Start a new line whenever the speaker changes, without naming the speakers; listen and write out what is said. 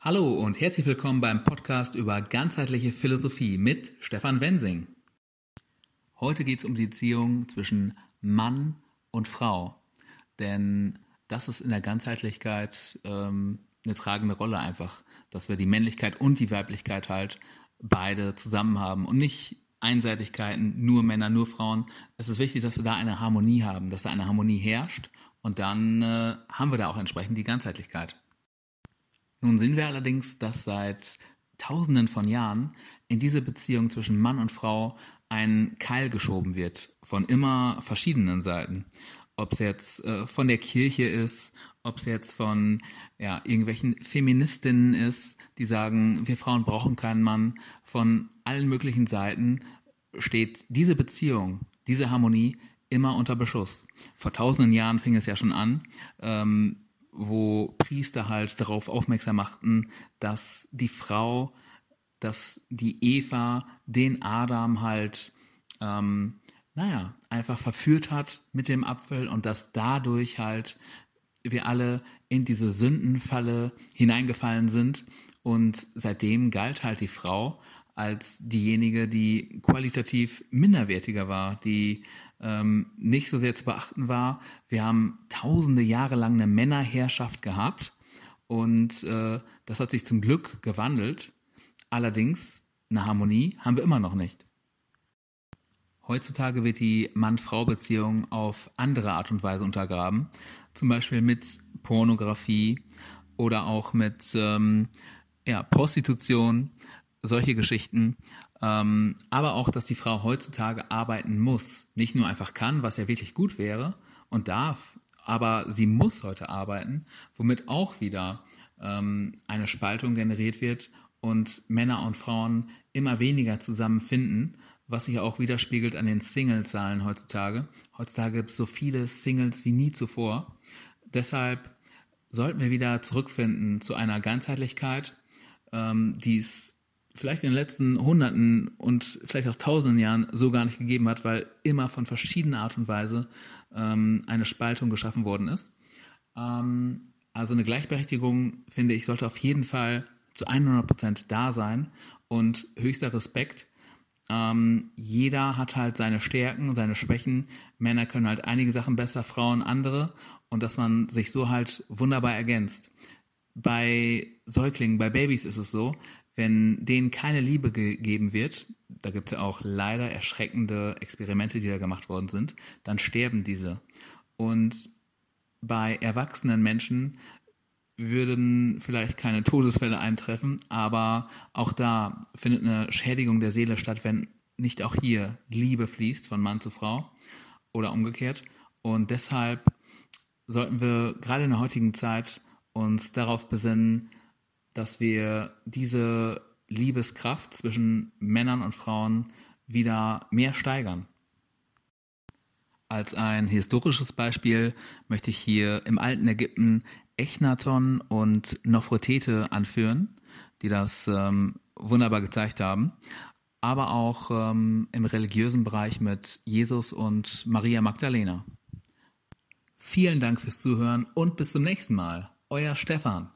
Hallo und herzlich willkommen beim Podcast über ganzheitliche Philosophie mit Stefan Wensing. Heute geht es um die Beziehung zwischen Mann und Frau, denn das ist in der Ganzheitlichkeit ähm, eine tragende Rolle einfach, dass wir die Männlichkeit und die Weiblichkeit halt beide zusammen haben und nicht Einseitigkeiten, nur Männer, nur Frauen. Es ist wichtig, dass wir da eine Harmonie haben, dass da eine Harmonie herrscht und dann äh, haben wir da auch entsprechend die Ganzheitlichkeit. Nun sehen wir allerdings, dass seit Tausenden von Jahren in diese Beziehung zwischen Mann und Frau ein Keil geschoben wird von immer verschiedenen Seiten. Ob es jetzt äh, von der Kirche ist, ob es jetzt von ja, irgendwelchen Feministinnen ist, die sagen, wir Frauen brauchen keinen Mann. Von allen möglichen Seiten steht diese Beziehung, diese Harmonie immer unter Beschuss. Vor tausenden Jahren fing es ja schon an. Ähm, wo Priester halt darauf aufmerksam machten, dass die Frau, dass die Eva den Adam halt, ähm, naja, einfach verführt hat mit dem Apfel und dass dadurch halt wir alle in diese Sündenfalle hineingefallen sind. Und seitdem galt halt die Frau als diejenige, die qualitativ minderwertiger war, die ähm, nicht so sehr zu beachten war. Wir haben tausende Jahre lang eine Männerherrschaft gehabt und äh, das hat sich zum Glück gewandelt. Allerdings eine Harmonie haben wir immer noch nicht. Heutzutage wird die Mann-Frau-Beziehung auf andere Art und Weise untergraben, zum Beispiel mit Pornografie oder auch mit ähm, ja, Prostitution, solche Geschichten. Ähm, aber auch, dass die Frau heutzutage arbeiten muss. Nicht nur einfach kann, was ja wirklich gut wäre und darf, aber sie muss heute arbeiten, womit auch wieder ähm, eine Spaltung generiert wird und Männer und Frauen immer weniger zusammenfinden, was sich auch widerspiegelt an den Single-Zahlen heutzutage. Heutzutage gibt es so viele Singles wie nie zuvor. Deshalb sollten wir wieder zurückfinden zu einer Ganzheitlichkeit, ähm, die es vielleicht in den letzten Hunderten und vielleicht auch Tausenden Jahren so gar nicht gegeben hat, weil immer von verschiedener Art und Weise ähm, eine Spaltung geschaffen worden ist. Ähm, also eine Gleichberechtigung, finde ich, sollte auf jeden Fall zu 100 Prozent da sein und höchster Respekt. Ähm, jeder hat halt seine Stärken, seine Schwächen. Männer können halt einige Sachen besser, Frauen andere und dass man sich so halt wunderbar ergänzt. Bei Säuglingen, bei Babys ist es so, wenn denen keine Liebe gegeben wird, da gibt es ja auch leider erschreckende Experimente, die da gemacht worden sind, dann sterben diese. Und bei erwachsenen Menschen würden vielleicht keine Todesfälle eintreffen, aber auch da findet eine Schädigung der Seele statt, wenn nicht auch hier Liebe fließt von Mann zu Frau oder umgekehrt. Und deshalb sollten wir gerade in der heutigen Zeit uns darauf besinnen, dass wir diese Liebeskraft zwischen Männern und Frauen wieder mehr steigern. Als ein historisches Beispiel möchte ich hier im alten Ägypten Echnaton und Nofretete anführen, die das ähm, wunderbar gezeigt haben, aber auch ähm, im religiösen Bereich mit Jesus und Maria Magdalena. Vielen Dank fürs Zuhören und bis zum nächsten Mal. Euer Stefan.